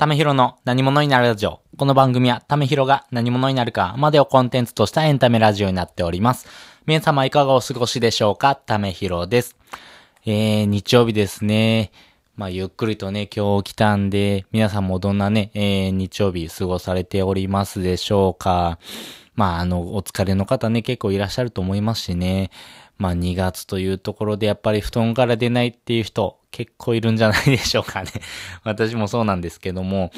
ためひろの何者になるラジオ。この番組はためひろが何者になるかまでをコンテンツとしたエンタメラジオになっております。皆様いかがお過ごしでしょうか？ためひろです。えー、日曜日ですね。まあ、ゆっくりとね、今日来たんで、皆さんもどんなね、えー、日曜日過ごされておりますでしょうか？まあ、あの、お疲れの方ね、結構いらっしゃると思いますしね。まあ、2月というところでやっぱり布団から出ないっていう人、結構いるんじゃないでしょうかね。私もそうなんですけども、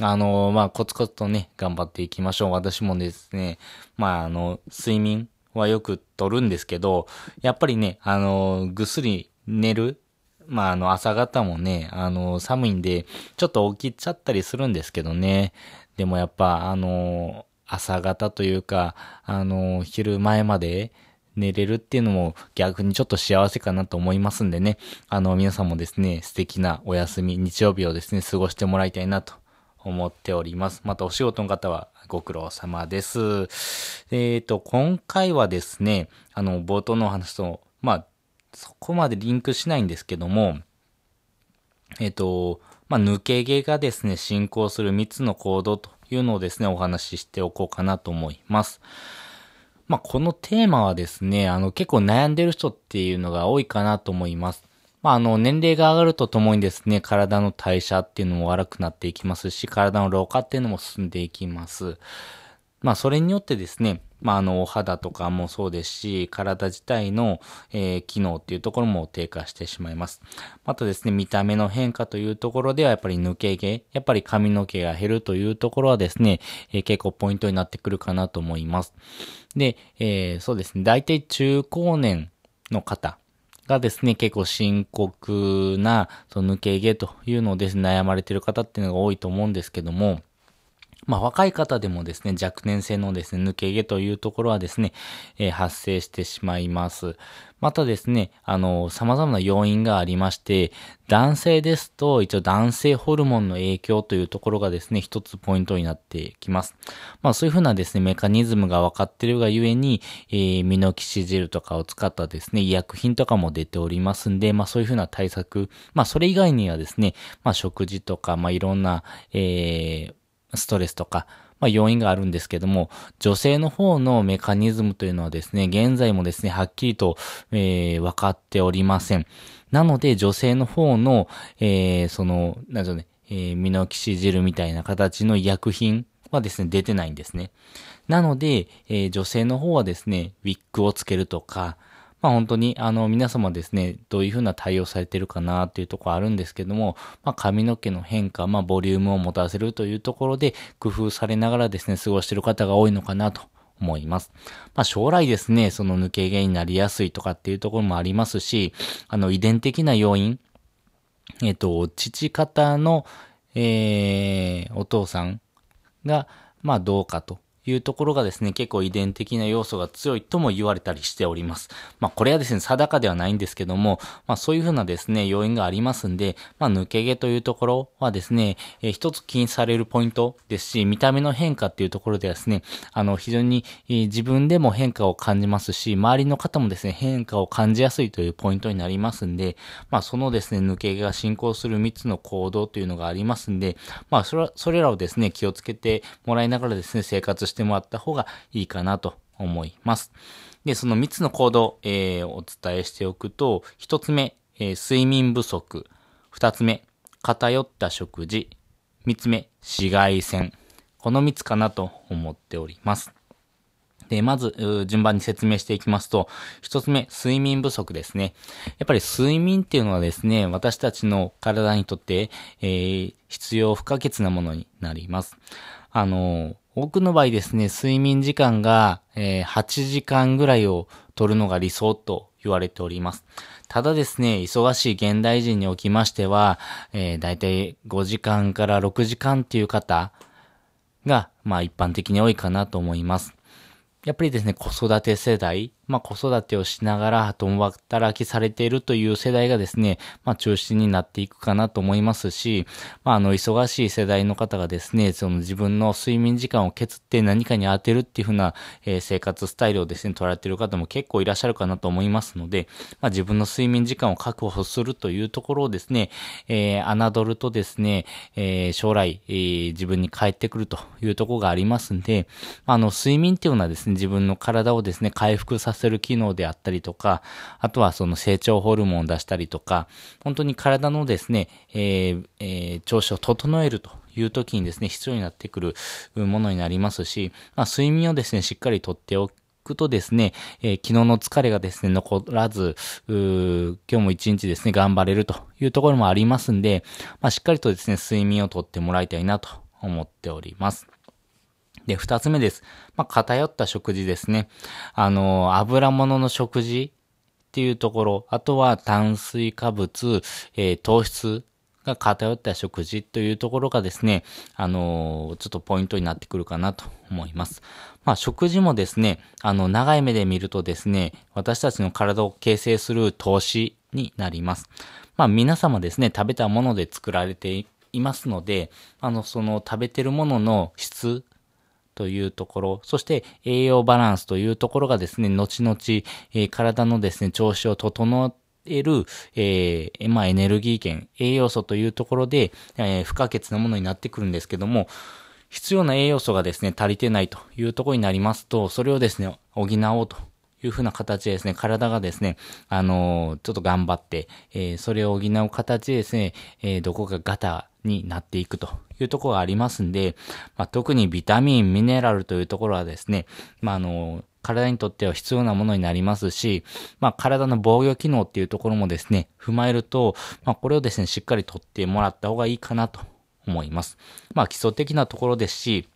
あの、まあ、コツコツとね、頑張っていきましょう。私もですね、まあ、あの、睡眠はよく取るんですけど、やっぱりね、あの、ぐっすり寝るまあ、あの、朝方もね、あの、寒いんで、ちょっと起きちゃったりするんですけどね。でもやっぱ、あの、朝方というか、あの、昼前まで寝れるっていうのも逆にちょっと幸せかなと思いますんでね。あの、皆さんもですね、素敵なお休み、日曜日をですね、過ごしてもらいたいなと思っております。またお仕事の方はご苦労様です。えっ、ー、と、今回はですね、あの、冒頭のお話と、まあ、そこまでリンクしないんですけども、えっ、ー、と、まあ、抜け毛がですね、進行する3つの行動というのをですね、お話ししておこうかなと思います。まあ、このテーマはですね、あの、結構悩んでる人っていうのが多いかなと思います。まあ、あの、年齢が上がるとともにですね、体の代謝っていうのも悪くなっていきますし、体の老化っていうのも進んでいきます。まあ、それによってですね、まあ、あの、お肌とかもそうですし、体自体の、えー、機能っていうところも低下してしまいます。またですね、見た目の変化というところでは、やっぱり抜け毛、やっぱり髪の毛が減るというところはですね、えー、結構ポイントになってくるかなと思います。で、えー、そうですね、大体中高年の方、がですね、結構深刻な、その抜け毛というのをですね、悩まれている方っていうのが多いと思うんですけども、まあ、若い方でもですね、若年性のですね、抜け毛というところはですね、えー、発生してしまいます。またですね、あの、様々な要因がありまして、男性ですと、一応男性ホルモンの影響というところがですね、一つポイントになってきます。まあ、そういうふうなですね、メカニズムが分かっているがゆえに、えー、ミノキシジルとかを使ったですね、医薬品とかも出ておりますんで、まあ、そういうふうな対策、まあ、それ以外にはですね、まあ、食事とか、まあ、いろんな、えー、ストレスとか、まあ、要因があるんですけども、女性の方のメカニズムというのはですね、現在もですね、はっきりと、えー、分かっておりません。なので、女性の方の、えー、その、なんでしょうね、えー、ミノキシジルみたいな形の医薬品はですね、出てないんですね。なので、えー、女性の方はですね、ウィッグをつけるとか、まあ本当に、あの、皆様ですね、どういうふうな対応されてるかなっていうところあるんですけども、まあ髪の毛の変化、まあボリュームを持たせるというところで工夫されながらですね、過ごしてる方が多いのかなと思います。まあ将来ですね、その抜け毛になりやすいとかっていうところもありますし、あの遺伝的な要因、えっ、と、父方の、えー、お父さんが、まあどうかというところがですね、結構遺伝的な要素が強いとも言われたりしております。まあこれはですね、定かではないんですけども、まあそういうふうなですね、要因がありますんで、まあ抜け毛というところはですね、えー、一つ気にされるポイントですし、見た目の変化っていうところではですね、あの非常に、えー、自分でも変化を感じますし、周りの方もですね、変化を感じやすいというポイントになりますんで、まあそのですね、抜け毛が進行する3つの行動というのがありますんで、まあそれそれらをですね、気をつけてもらいながらですね、生活してしてもらった方がいいかなと思います。で、その3つの行動、えー、お伝えしておくと、1つ目、えー、睡眠不足。2つ目、偏った食事。3つ目、紫外線。この3つかなと思っております。で、まず、順番に説明していきますと、一つ目、睡眠不足ですね。やっぱり睡眠っていうのはですね、私たちの体にとって、えー、必要不可欠なものになります。あの、多くの場合ですね、睡眠時間が、えー、8時間ぐらいを取るのが理想と言われております。ただですね、忙しい現代人におきましては、えー、だいたい5時間から6時間っていう方が、まあ一般的に多いかなと思います。やっぱりですね、子育て世代、まあ、子育てをしながら共働きされているという世代がですね、まあ、中心になっていくかなと思いますし、まあ、あの、忙しい世代の方がですね、その自分の睡眠時間を削って何かに当てるっていう風な、えー、生活スタイルをですね、取られている方も結構いらっしゃるかなと思いますので、まあ、自分の睡眠時間を確保するというところをですね、えー、侮るとですね、えー、将来、えー、自分に返ってくるというところがありますんで、あの、睡眠っていうのはですね、自分の体をですね、回復させせる機能であったりとか、あとはその成長ホルモンを出したりとか、本当に体のですね、えーえー、調子を整えるという時にですね、必要になってくるものになりますし、まあ、睡眠をですね、しっかりとっておくとですね、えー、昨日の疲れがですね、残らず、今日も一日ですね、頑張れるというところもありますんで、まあ、しっかりとですね、睡眠をとってもらいたいなと思っております。で、二つ目です。まあ、偏った食事ですね。あの、油物の食事っていうところ、あとは炭水化物、えー、糖質が偏った食事というところがですね、あのちょっとポイントになってくるかなと思います。まあ、食事もですね、あの、長い目で見るとですね、私たちの体を形成する投資になります。まあ、皆様ですね、食べたもので作られていますので、あの、その食べてるものの質というところ、そして栄養バランスというところがですね、後々、えー、体のですね、調子を整える、えー、まあ、エネルギー源、栄養素というところで、えー、不可欠なものになってくるんですけども、必要な栄養素がですね、足りてないというところになりますと、それをですね、補おうというふうな形でですね、体がですね、あのー、ちょっと頑張って、えー、それを補う形でですね、えー、どこかガタになっていくというところがありますんで、まあ、特にビタミン、ミネラルというところはですね、まあ、あの、体にとっては必要なものになりますし、まあ、体の防御機能っていうところもですね、踏まえると、まあ、これをですね、しっかりとってもらった方がいいかなと思います。まあ、基礎的なところですし、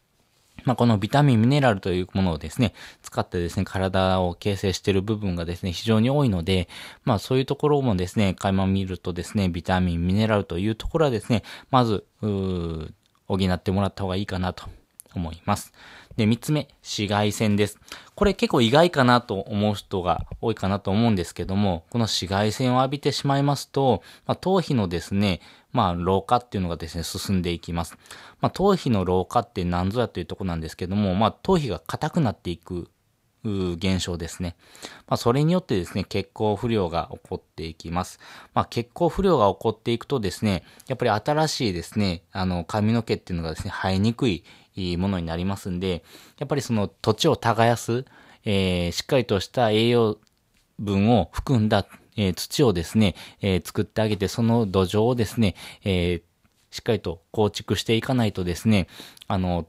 まあ、このビタミン、ミネラルというものをですね、使ってですね、体を形成している部分がですね、非常に多いので、まあ、そういうところもですね、垣間見るとですね、ビタミン、ミネラルというところはですね、まず、補ってもらった方がいいかなと思います。で、三つ目、紫外線です。これ結構意外かなと思う人が多いかなと思うんですけども、この紫外線を浴びてしまいますと、まあ、頭皮のですね、まあ、老化っていうのがですね、進んでいきます。まあ、頭皮の老化って何ぞやというとこなんですけども、まあ、頭皮が硬くなっていく現象ですね。まあ、それによってですね、血行不良が起こっていきます。まあ、血行不良が起こっていくとですね、やっぱり新しいですね、あの、髪の毛っていうのがですね、生えにくいものになりますんで、やっぱりその土地を耕す、えー、しっかりとした栄養分を含んだ、えー、土をですね、えー、作ってあげて、その土壌をですね、えしっかりと構築していかないとですね、あの、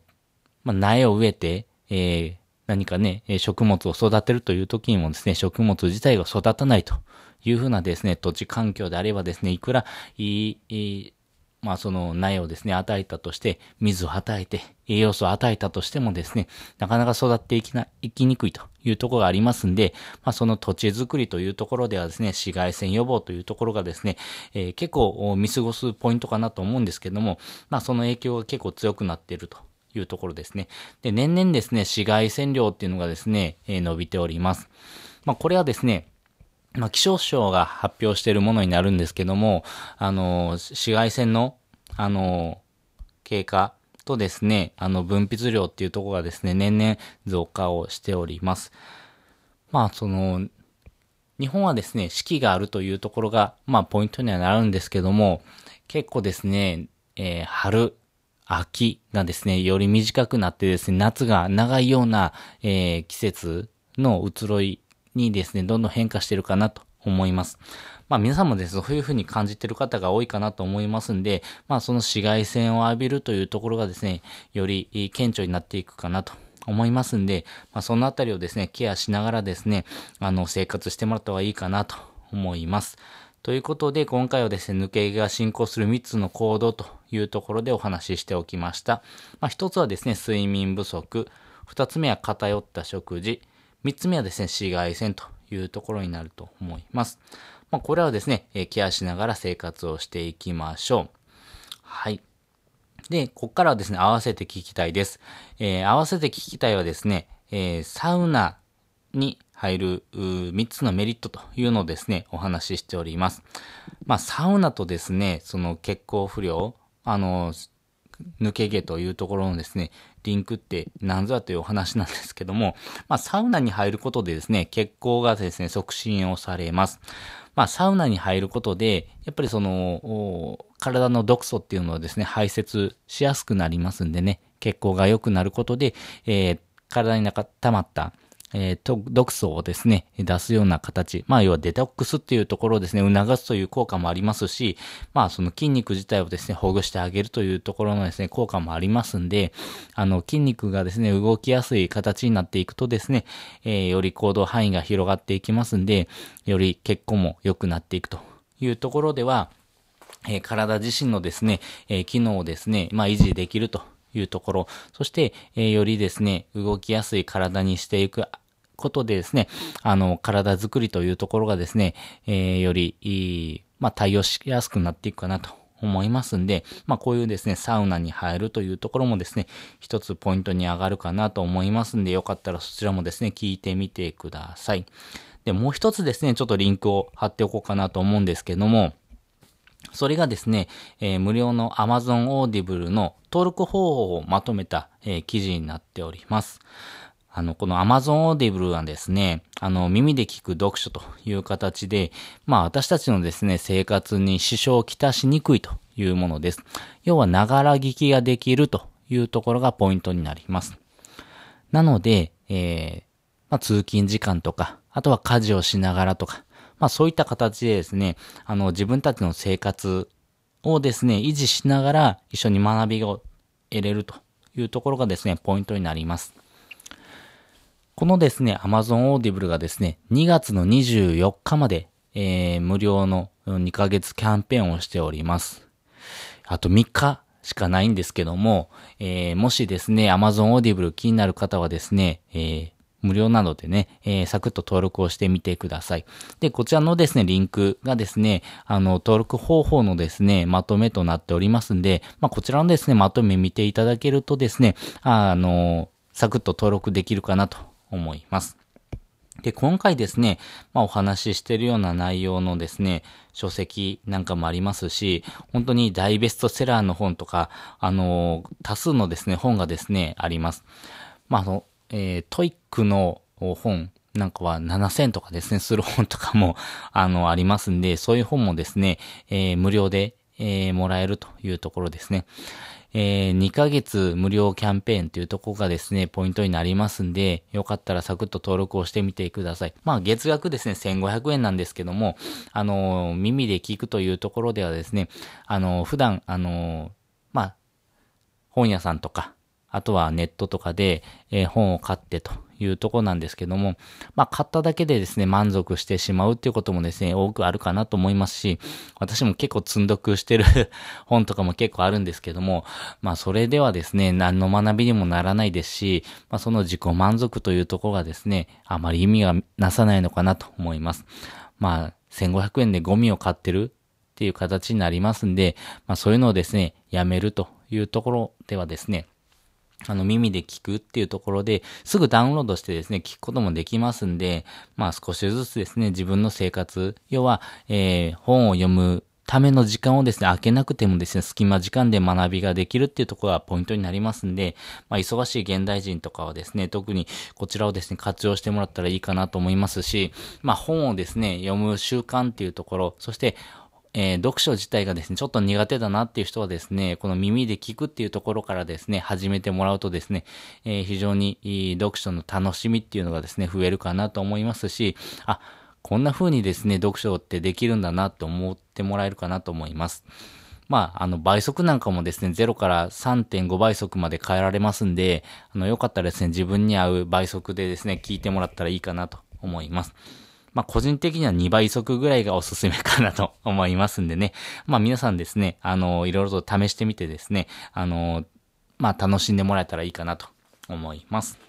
まあ、苗を植えて、え何かね、食物を育てるという時にもですね、食物自体が育たないというふうなですね、土地環境であればですね、いくらいい、いいまあその苗をですね、与えたとして、水を与えて、栄養素を与えたとしてもですね、なかなか育っていきな、いきにくいというところがありますんで、まあその土地づくりというところではですね、紫外線予防というところがですね、えー、結構見過ごすポイントかなと思うんですけども、まあその影響が結構強くなっているというところですね。で、年々ですね、紫外線量っていうのがですね、えー、伸びております。まあこれはですね、まあ、気象省が発表しているものになるんですけども、あの、紫外線の、あの、経過とですね、あの、分泌量っていうところがですね、年々増加をしております。まあ、その、日本はですね、四季があるというところが、まあ、ポイントにはなるんですけども、結構ですね、えー、春、秋がですね、より短くなってですね、夏が長いような、えー、季節の移ろいにですね、どんどん変化してるかなと思います。まあ皆さんもですね、そういう風に感じてる方が多いかなと思いますんで、まあその紫外線を浴びるというところがですね、より顕著になっていくかなと思いますんで、まあそのあたりをですね、ケアしながらですね、あの生活してもらった方がいいかなと思います。ということで、今回はですね、抜け毛が進行する3つの行動というところでお話ししておきました。まあ、1つはですね、睡眠不足。2つ目は偏った食事。3つ目はですね、紫外線というところになると思います。まあ、これはですね、ケアしながら生活をしていきましょう。はい。で、ここからはですね、合わせて聞きたいです。えー、合わせて聞きたいはですね、えー、サウナに入る3つのメリットというのをですね、お話ししております。まあ、サウナとですね、その血行不良、あの、抜け毛というところのですね、リンクって何ぞやというお話なんですけども、まあ、サウナに入ることでですね、血行がですね、促進をされます。まあ、サウナに入ることで、やっぱりその、体の毒素っていうのはですね、排泄しやすくなりますんでね、血行が良くなることで、えー、体に溜まったえー、と、毒素をですね、出すような形。まあ、要はデトックスっていうところをですね、促すという効果もありますし、まあ、その筋肉自体をですね、ほぐしてあげるというところのですね、効果もありますんで、あの、筋肉がですね、動きやすい形になっていくとですね、えー、より行動範囲が広がっていきますんで、より血行も良くなっていくというところでは、えー、体自身のですね、えー、機能をですね、まあ、維持できるというところ、そして、えー、よりですね、動きやすい体にしていくことでですね、あの、体づくりというところがですね、えー、より、いい、まあ、対応しやすくなっていくかなと思いますんで、まあ、こういうですね、サウナに入るというところもですね、一つポイントに上がるかなと思いますんで、よかったらそちらもですね、聞いてみてください。で、もう一つですね、ちょっとリンクを貼っておこうかなと思うんですけども、それがですね、えー、無料の Amazon Audible の登録方法をまとめた、えー、記事になっております。あの、この Amazon Audible はですね、あの、耳で聞く読書という形で、まあ私たちのですね、生活に支障をきたしにくいというものです。要は、ながら聞きができるというところがポイントになります。なので、えー、まあ通勤時間とか、あとは家事をしながらとか、まあそういった形でですね、あの、自分たちの生活をですね、維持しながら一緒に学びを得れるというところがですね、ポイントになります。このですね、Amazon Audible がですね、2月の24日まで、えー、無料の2ヶ月キャンペーンをしております。あと3日しかないんですけども、えー、もしですね、Amazon Audible 気になる方はですね、えー、無料なのでね、えー、サクッと登録をしてみてください。で、こちらのですね、リンクがですね、あの、登録方法のですね、まとめとなっておりますんで、まあ、こちらのですね、まとめ見ていただけるとですね、あの、サクッと登録できるかなと思います。で、今回ですね、まあお話ししてるような内容のですね、書籍なんかもありますし、本当に大ベストセラーの本とか、あの、多数のですね、本がですね、あります。まあ、あの、えー、トイックの本なんかは7000とかですね、する本とかも、あの、ありますんで、そういう本もですね、えー、無料で、えー、もらえるというところですね。えー、2ヶ月無料キャンペーンというとこがですね、ポイントになりますんで、よかったらサクッと登録をしてみてください。まあ、月額ですね、1500円なんですけども、あのー、耳で聞くというところではですね、あのー、普段、あのー、まあ、本屋さんとか、あとはネットとかで、えー、本を買ってというとこなんですけども、まあ、買っただけでですね、満足してしまうっていうこともですね、多くあるかなと思いますし、私も結構積んどくしてる 本とかも結構あるんですけども、まあ、それではですね、何の学びにもならないですし、まあ、その自己満足というところがですね、あまり意味がなさないのかなと思います。まあ、1500円でゴミを買ってるっていう形になりますんで、まあ、そういうのをですね、やめるというところではですね、あの、耳で聞くっていうところで、すぐダウンロードしてですね、聞くこともできますんで、まあ少しずつですね、自分の生活、要は、えー、本を読むための時間をですね、開けなくてもですね、隙間時間で学びができるっていうところがポイントになりますんで、まあ、忙しい現代人とかはですね、特にこちらをですね、活用してもらったらいいかなと思いますし、まあ、本をですね、読む習慣っていうところ、そしてえー、読書自体がですね、ちょっと苦手だなっていう人はですね、この耳で聞くっていうところからですね、始めてもらうとですね、えー、非常に読書の楽しみっていうのがですね、増えるかなと思いますし、あ、こんな風にですね、読書ってできるんだなって思ってもらえるかなと思います。まあ、あの、倍速なんかもですね、0から3.5倍速まで変えられますんで、あの、よかったらですね、自分に合う倍速でですね、聞いてもらったらいいかなと思います。まあ、個人的には2倍速ぐらいがおすすめかなと思いますんでね。まあ、皆さんですね、あの、いろいろと試してみてですね、あの、まあ、楽しんでもらえたらいいかなと思います。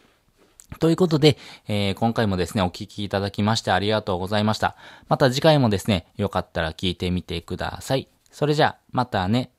ということで、えー、今回もですね、お聞きいただきましてありがとうございました。また次回もですね、よかったら聞いてみてください。それじゃあ、またね。